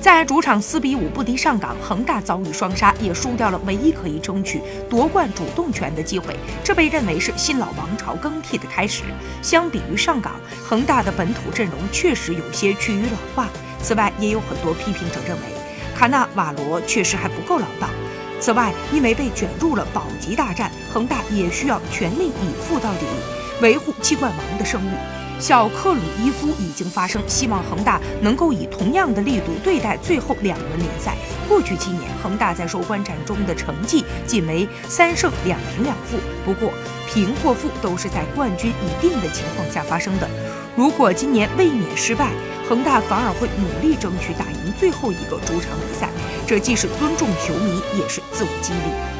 在主场四比五不敌上港，恒大遭遇双杀，也输掉了唯一可以争取夺冠主动权的机会。这被认为是新老王朝更替的开始。相比于上港，恒大的本土阵容确实有些趋于老化。此外，也有很多批评者认为，卡纳瓦罗确实还不够老道。此外，因为被卷入了保级大战，恒大也需要全力以赴到底，维护七冠王的声誉。小克鲁伊夫已经发声，希望恒大能够以同样的力度对待最后两轮联赛。过去七年，恒大在收官战中的成绩仅为三胜两平两负，不过平或负都是在冠军已定的情况下发生的。如果今年卫冕失败，恒大反而会努力争取打赢最后一个主场比赛，这既是尊重球迷，也是自我激励。